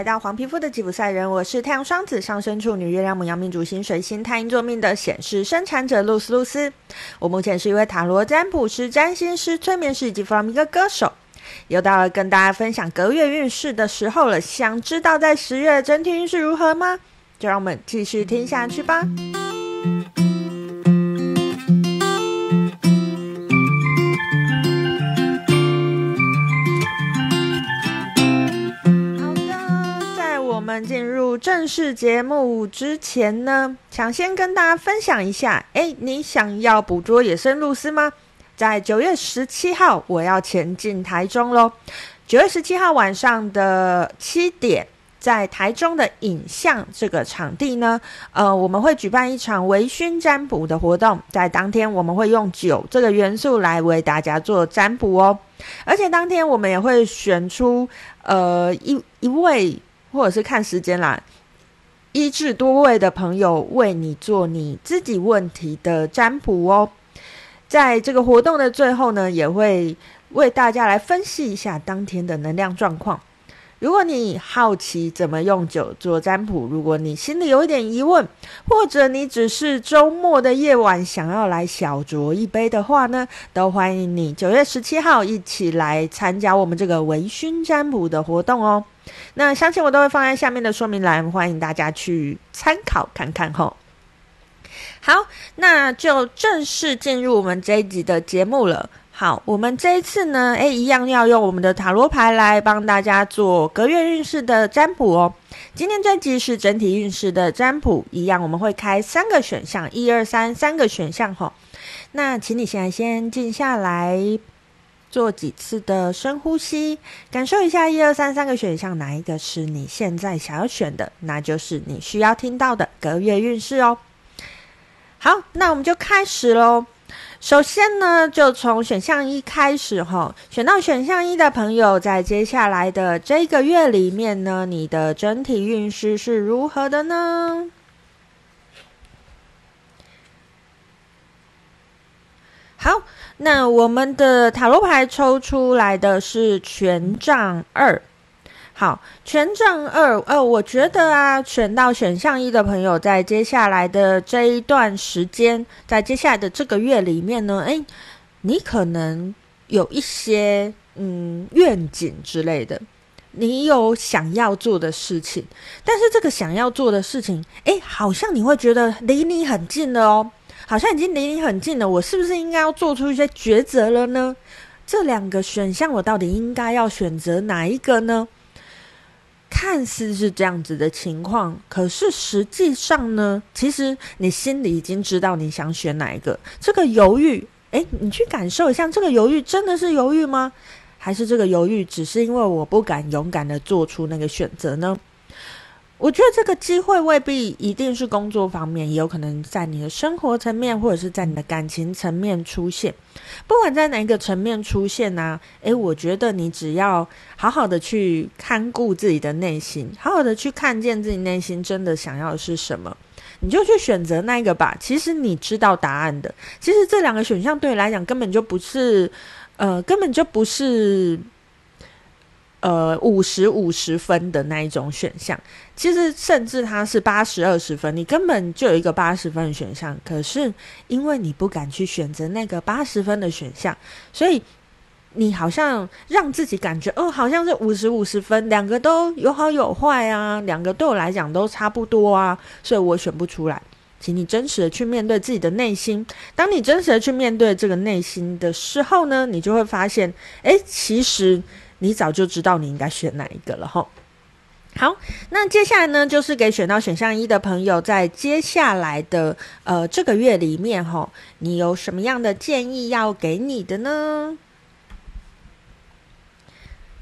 来到黄皮肤的吉普赛人，我是太阳双子上升处女月亮母羊命主星水星太阴座命的显示生产者露丝露丝。我目前是一位塔罗占卜师、占星师、催眠师以及弗朗明哥歌手。又到了跟大家分享隔月运势的时候了，想知道在十月整体运势如何吗？就让我们继续听下去吧。正式节目之前呢，想先跟大家分享一下，诶，你想要捕捉野生露丝吗？在九月十七号，我要前进台中喽。九月十七号晚上的七点，在台中的影像这个场地呢，呃，我们会举办一场微醺占卜的活动。在当天，我们会用酒这个元素来为大家做占卜哦。而且当天，我们也会选出呃一一位。或者是看时间啦，一至多位的朋友为你做你自己问题的占卜哦。在这个活动的最后呢，也会为大家来分析一下当天的能量状况。如果你好奇怎么用酒做占卜，如果你心里有一点疑问，或者你只是周末的夜晚想要来小酌一杯的话呢，都欢迎你九月十七号一起来参加我们这个微醺占卜的活动哦。那详情我都会放在下面的说明栏，欢迎大家去参考看看吼。好，那就正式进入我们这一集的节目了。好，我们这一次呢，诶，一样要用我们的塔罗牌来帮大家做隔月运势的占卜哦。今天这集是整体运势的占卜，一样我们会开三个选项，一二三，三个选项吼。那请你现在先静下来。做几次的深呼吸，感受一下一二三三个选项哪一个是你现在想要选的，那就是你需要听到的隔月运势哦。好，那我们就开始喽。首先呢，就从选项一开始哈，选到选项一的朋友，在接下来的这个月里面呢，你的整体运势是如何的呢？好。那我们的塔罗牌抽出来的是权杖二，好，权杖二，呃，我觉得啊，选到选项一的朋友，在接下来的这一段时间，在接下来的这个月里面呢，诶，你可能有一些嗯愿景之类的，你有想要做的事情，但是这个想要做的事情，诶，好像你会觉得离你很近了哦。好像已经离你很近了，我是不是应该要做出一些抉择了呢？这两个选项，我到底应该要选择哪一个呢？看似是这样子的情况，可是实际上呢，其实你心里已经知道你想选哪一个。这个犹豫，诶，你去感受一下，这个犹豫真的是犹豫吗？还是这个犹豫只是因为我不敢勇敢的做出那个选择呢？我觉得这个机会未必一定是工作方面，也有可能在你的生活层面，或者是在你的感情层面出现。不管在哪一个层面出现呢、啊？诶，我觉得你只要好好的去看顾自己的内心，好好的去看见自己内心真的想要的是什么，你就去选择那个吧。其实你知道答案的。其实这两个选项对你来讲根本就不是，呃，根本就不是。呃，五十五十分的那一种选项，其实甚至它是八十二十分，你根本就有一个八十分的选项，可是因为你不敢去选择那个八十分的选项，所以你好像让自己感觉，哦，好像是五十五十分，两个都有好有坏啊，两个对我来讲都差不多啊，所以我选不出来。请你真实的去面对自己的内心，当你真实的去面对这个内心的时候呢，你就会发现，诶，其实。你早就知道你应该选哪一个了吼。好，那接下来呢，就是给选到选项一的朋友，在接下来的呃这个月里面吼，你有什么样的建议要给你的呢？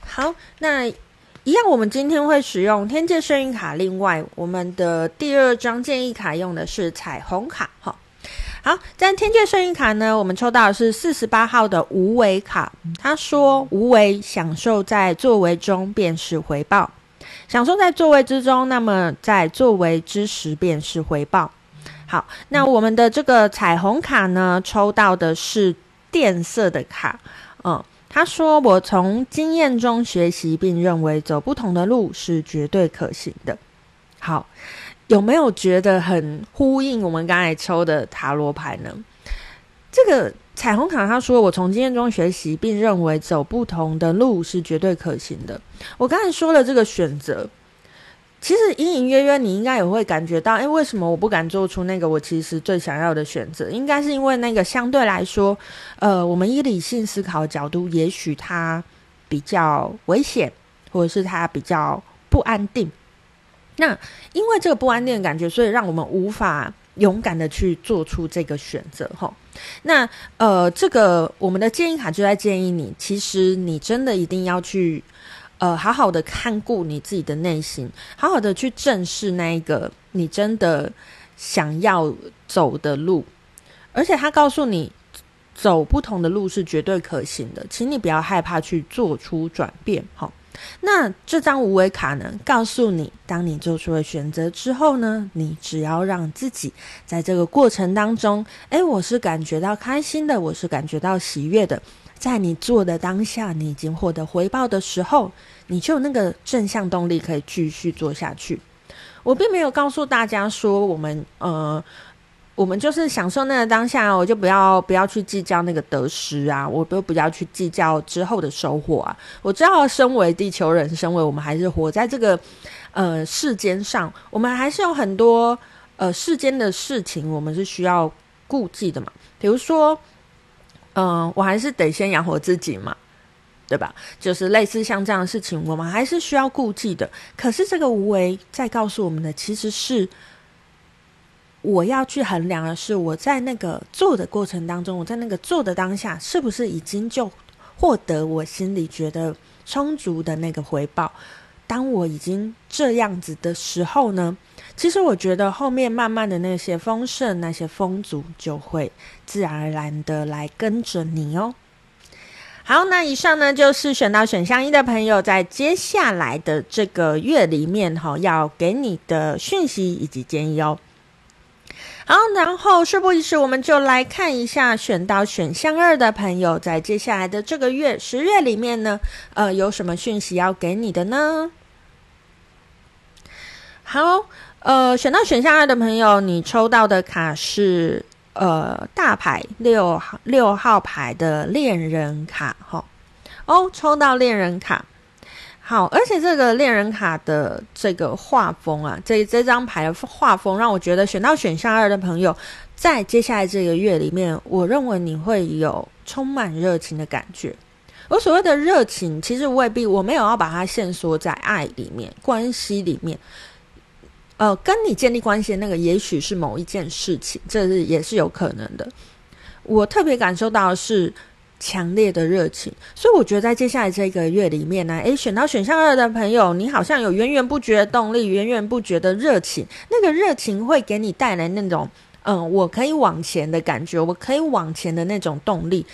好，那一样，我们今天会使用天界幸运卡，另外我们的第二张建议卡用的是彩虹卡哈。好，在天界幸运卡呢，我们抽到的是四十八号的无为卡。他说：“无为，享受在作为中便是回报；享受在作为之中，那么在作为之时便是回报。”好，那我们的这个彩虹卡呢，抽到的是电色的卡。嗯，他说：“我从经验中学习，并认为走不同的路是绝对可行的。”好，有没有觉得很呼应我们刚才抽的塔罗牌呢？这个彩虹卡他说：“我从经验中学习，并认为走不同的路是绝对可行的。”我刚才说了这个选择。其实隐隐约约，你应该也会感觉到，哎，为什么我不敢做出那个我其实最想要的选择？应该是因为那个相对来说，呃，我们以理性思考角度，也许它比较危险，或者是它比较不安定。那因为这个不安定的感觉，所以让我们无法勇敢的去做出这个选择。哈，那呃，这个我们的建议卡就在建议你，其实你真的一定要去。呃，好好的看顾你自己的内心，好好的去正视那一个你真的想要走的路，而且他告诉你，走不同的路是绝对可行的，请你不要害怕去做出转变。好，那这张无为卡呢，告诉你，当你做出了选择之后呢，你只要让自己在这个过程当中，诶，我是感觉到开心的，我是感觉到喜悦的。在你做的当下，你已经获得回报的时候，你就有那个正向动力可以继续做下去。我并没有告诉大家说，我们呃，我们就是享受那个当下，我就不要不要去计较那个得失啊，我都不要去计较之后的收获啊。我知道，身为地球人，身为我们还是活在这个呃世间上，我们还是有很多呃世间的事情，我们是需要顾忌的嘛，比如说。嗯，我还是得先养活自己嘛，对吧？就是类似像这样的事情，我们还是需要顾忌的。可是这个无为在告诉我们的，其实是我要去衡量的是，我在那个做的过程当中，我在那个做的当下，是不是已经就获得我心里觉得充足的那个回报？当我已经这样子的时候呢？其实我觉得后面慢慢的那些丰盛、那些丰足就会自然而然的来跟着你哦。好，那以上呢就是选到选项一的朋友在接下来的这个月里面哈，要给你的讯息以及建议哦。好，然后事不宜迟，我们就来看一下选到选项二的朋友在接下来的这个月十月里面呢，呃，有什么讯息要给你的呢？好。呃，选到选项二的朋友，你抽到的卡是呃大牌六号六号牌的恋人卡，哈哦，抽到恋人卡，好，而且这个恋人卡的这个画风啊，这这张牌的画风让我觉得选到选项二的朋友，在接下来这个月里面，我认为你会有充满热情的感觉。我所谓的热情，其实未必我没有要把它限缩在爱里面、关系里面。呃，跟你建立关系的那个，也许是某一件事情，这是也是有可能的。我特别感受到的是强烈的热情，所以我觉得在接下来这个月里面呢，诶，选到选项二的朋友，你好像有源源不绝的动力，源源不绝的热情，那个热情会给你带来那种，嗯，我可以往前的感觉，我可以往前的那种动力，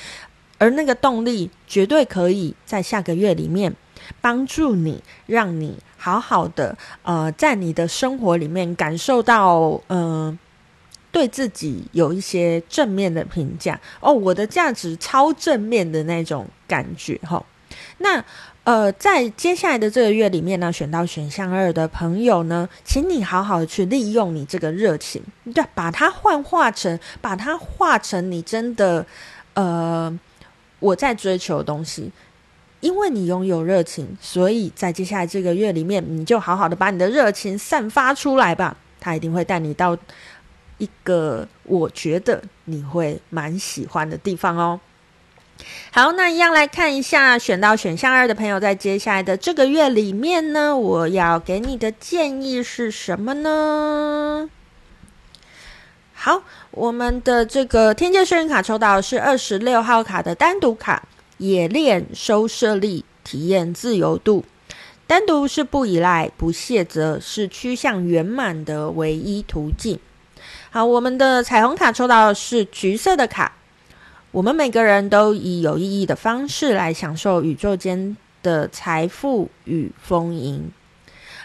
而那个动力绝对可以在下个月里面帮助你，让你。好好的，呃，在你的生活里面感受到，嗯、对自己有一些正面的评价哦，我的价值超正面的那种感觉哈。那呃，在接下来的这个月里面呢，选到选项二的朋友呢，请你好好的去利用你这个热情，对，把它幻化成，把它化成你真的，呃，我在追求的东西。因为你拥有热情，所以在接下来这个月里面，你就好好的把你的热情散发出来吧。他一定会带你到一个我觉得你会蛮喜欢的地方哦。好，那一样来看一下选到选项二的朋友，在接下来的这个月里面呢，我要给你的建议是什么呢？好，我们的这个天界圣人卡抽到的是二十六号卡的单独卡。冶炼收摄力，体验自由度。单独是不依赖、不卸责，是趋向圆满的唯一途径。好，我们的彩虹卡抽到的是橘色的卡。我们每个人都以有意义的方式来享受宇宙间的财富与丰盈。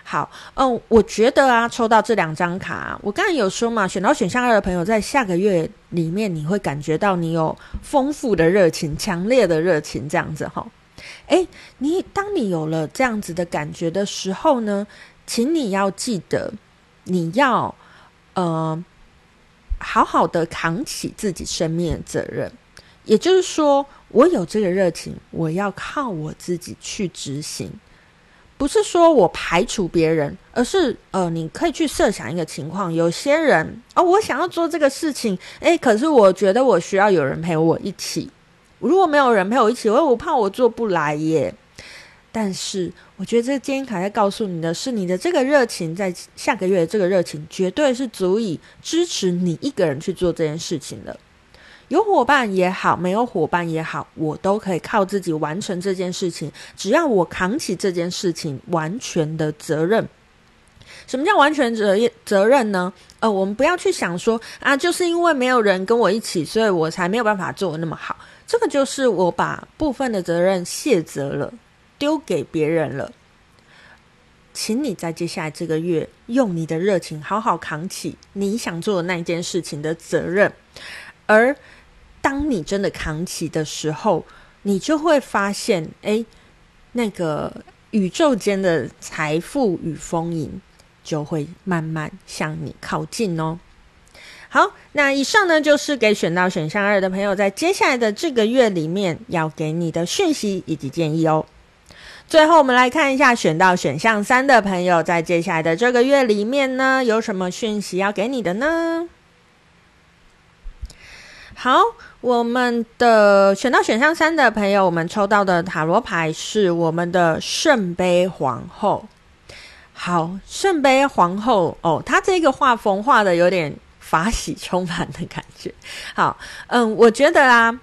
好，嗯，我觉得啊，抽到这两张卡，我刚才有说嘛，选到选项二的朋友，在下个月里面，你会感觉到你有丰富的热情、强烈的热情，这样子哈。诶，你当你有了这样子的感觉的时候呢，请你要记得，你要呃，好好的扛起自己生命的责任。也就是说，我有这个热情，我要靠我自己去执行。不是说我排除别人，而是呃，你可以去设想一个情况：有些人哦，我想要做这个事情，诶，可是我觉得我需要有人陪我一起。如果没有人陪我一起，我我怕我做不来耶。但是我觉得这个建议卡在告诉你的是，你的这个热情，在下个月的这个热情，绝对是足以支持你一个人去做这件事情的。有伙伴也好，没有伙伴也好，我都可以靠自己完成这件事情。只要我扛起这件事情完全的责任。什么叫完全责责任呢？呃，我们不要去想说啊，就是因为没有人跟我一起，所以我才没有办法做的那么好。这个就是我把部分的责任卸责了，丢给别人了。请你在接下来这个月，用你的热情好好扛起你想做的那件事情的责任，而。当你真的扛起的时候，你就会发现，哎，那个宇宙间的财富与丰盈就会慢慢向你靠近哦。好，那以上呢，就是给选到选项二的朋友，在接下来的这个月里面要给你的讯息以及建议哦。最后，我们来看一下选到选项三的朋友，在接下来的这个月里面呢，有什么讯息要给你的呢？好。我们的选到选项三的朋友，我们抽到的塔罗牌是我们的圣杯皇后。好，圣杯皇后哦，她这个画风画的有点法喜充满的感觉。好，嗯，我觉得啊，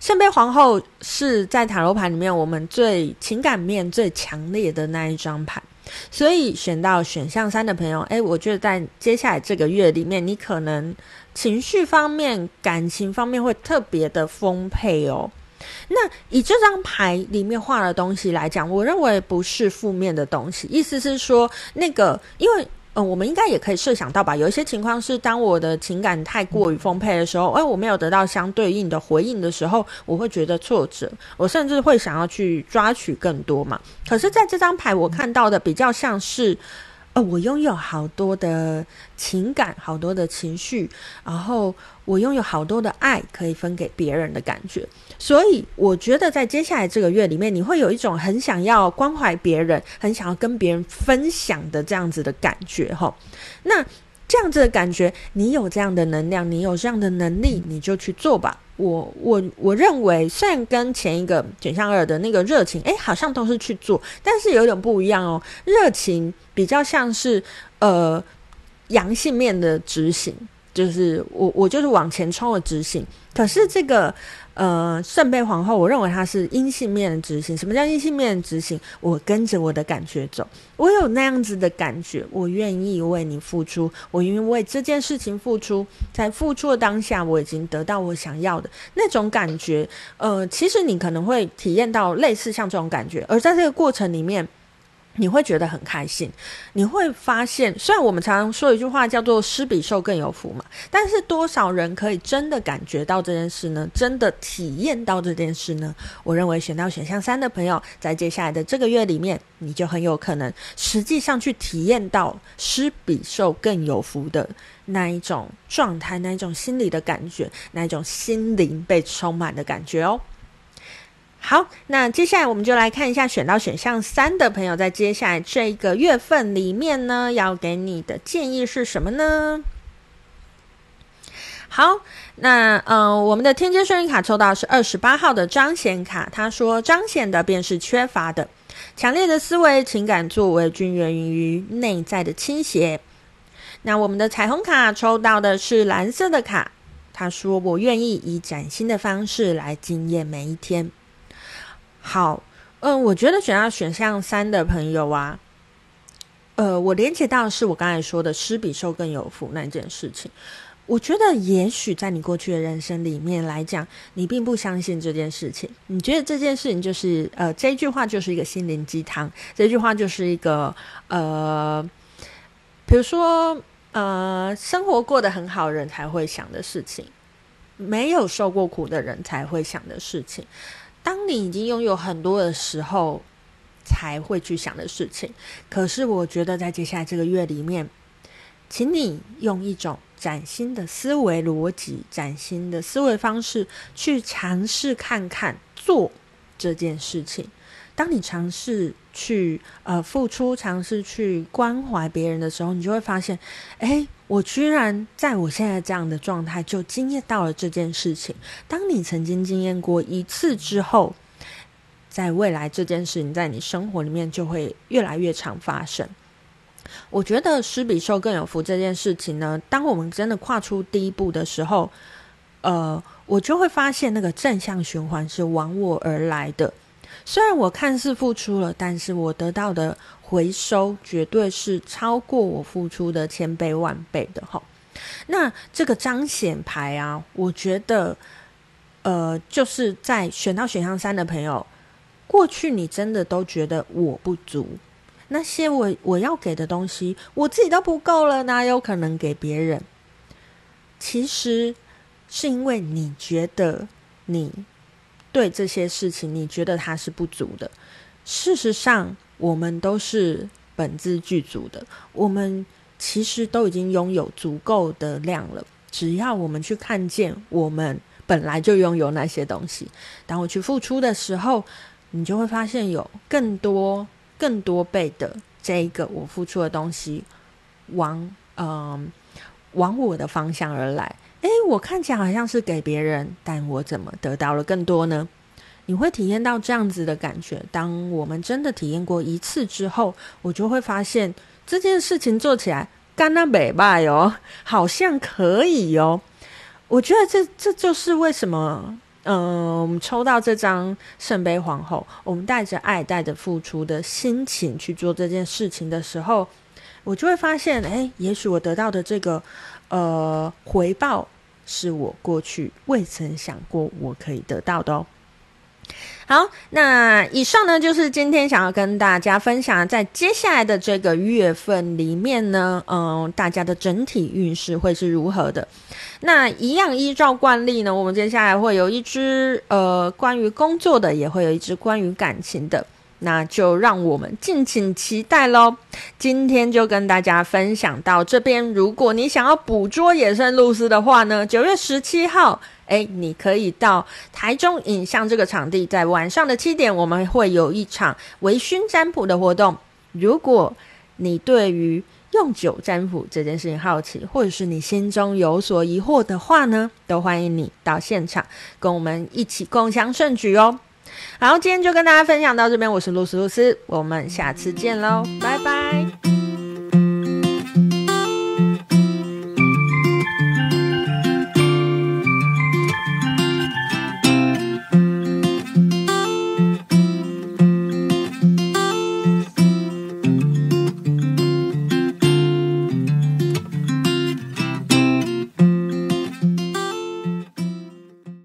圣杯皇后是在塔罗牌里面我们最情感面最强烈的那一张牌，所以选到选项三的朋友，诶，我觉得在接下来这个月里面，你可能。情绪方面、感情方面会特别的丰沛哦。那以这张牌里面画的东西来讲，我认为不是负面的东西。意思是说，那个，因为，嗯，我们应该也可以设想到吧？有一些情况是，当我的情感太过于丰沛的时候，哎，我没有得到相对应的回应的时候，我会觉得挫折，我甚至会想要去抓取更多嘛。可是，在这张牌我看到的比较像是。呃，我拥有好多的情感，好多的情绪，然后我拥有好多的爱可以分给别人的感觉，所以我觉得在接下来这个月里面，你会有一种很想要关怀别人，很想要跟别人分享的这样子的感觉，哈。那这样子的感觉，你有这样的能量，你有这样的能力，你就去做吧。我我我认为，虽然跟前一个选项二的那个热情，哎，好像都是去做，但是有点不一样哦。热情比较像是呃阳性面的执行，就是我我就是往前冲的执行。可是这个。呃，圣杯皇后，我认为它是阴性面的执行。什么叫阴性面的执行？我跟着我的感觉走，我有那样子的感觉，我愿意为你付出，我愿意为这件事情付出，在付出的当下，我已经得到我想要的那种感觉。呃，其实你可能会体验到类似像这种感觉，而在这个过程里面。你会觉得很开心，你会发现，虽然我们常常说一句话叫做“施比受更有福”嘛，但是多少人可以真的感觉到这件事呢？真的体验到这件事呢？我认为选到选项三的朋友，在接下来的这个月里面，你就很有可能实际上去体验到“施比受更有福”的那一种状态，那一种心理的感觉，那一种心灵被充满的感觉哦。好，那接下来我们就来看一下选到选项三的朋友，在接下来这个月份里面呢，要给你的建议是什么呢？好，那嗯、我们的天阶顺运卡抽到是二十八号的彰显卡，他说彰显的便是缺乏的，强烈的思维、情感作为均源于内在的倾斜。那我们的彩虹卡抽到的是蓝色的卡，他说我愿意以崭新的方式来惊艳每一天。好，嗯，我觉得选到选项三的朋友啊，呃，我连接到的是我刚才说的“施比受更有福”那件事情。我觉得，也许在你过去的人生里面来讲，你并不相信这件事情。你觉得这件事情就是，呃，这句话就是一个心灵鸡汤，这句话就是一个，呃，比如说，呃，生活过得很好人才会想的事情，没有受过苦的人才会想的事情。当你已经拥有很多的时候，才会去想的事情。可是，我觉得在接下来这个月里面，请你用一种。崭新的思维逻辑，崭新的思维方式，去尝试看看做这件事情。当你尝试去呃付出，尝试去关怀别人的时候，你就会发现，诶，我居然在我现在这样的状态就经验到了这件事情。当你曾经经验过一次之后，在未来这件事情在你生活里面就会越来越常发生。我觉得施比受更有福这件事情呢，当我们真的跨出第一步的时候，呃，我就会发现那个正向循环是往我而来的。虽然我看似付出了，但是我得到的回收绝对是超过我付出的千倍万倍的哈。那这个彰显牌啊，我觉得，呃，就是在选到选项三的朋友，过去你真的都觉得我不足。那些我我要给的东西，我自己都不够了，哪有可能给别人？其实是因为你觉得你对这些事情，你觉得它是不足的。事实上，我们都是本自具足的，我们其实都已经拥有足够的量了。只要我们去看见，我们本来就拥有那些东西。当我去付出的时候，你就会发现有更多。更多倍的这一个我付出的东西，往嗯、往我的方向而来。诶，我看起来好像是给别人，但我怎么得到了更多呢？你会体验到这样子的感觉。当我们真的体验过一次之后，我就会发现这件事情做起来干那美拜哦，好像可以哦。我觉得这这就是为什么。嗯，我们抽到这张圣杯皇后，我们带着爱、带着付出的心情去做这件事情的时候，我就会发现，哎，也许我得到的这个呃回报，是我过去未曾想过我可以得到的哦。好，那以上呢，就是今天想要跟大家分享，在接下来的这个月份里面呢，嗯、大家的整体运势会是如何的？那一样依照惯例呢，我们接下来会有一支呃关于工作的，也会有一支关于感情的，那就让我们敬请期待喽。今天就跟大家分享到这边，如果你想要捕捉野生露丝的话呢，九月十七号。诶，你可以到台中影像这个场地，在晚上的七点，我们会有一场微醺占卜的活动。如果你对于用酒占卜这件事情好奇，或者是你心中有所疑惑的话呢，都欢迎你到现场跟我们一起共襄盛举哦。好，今天就跟大家分享到这边，我是露丝露丝，我们下次见喽，拜拜。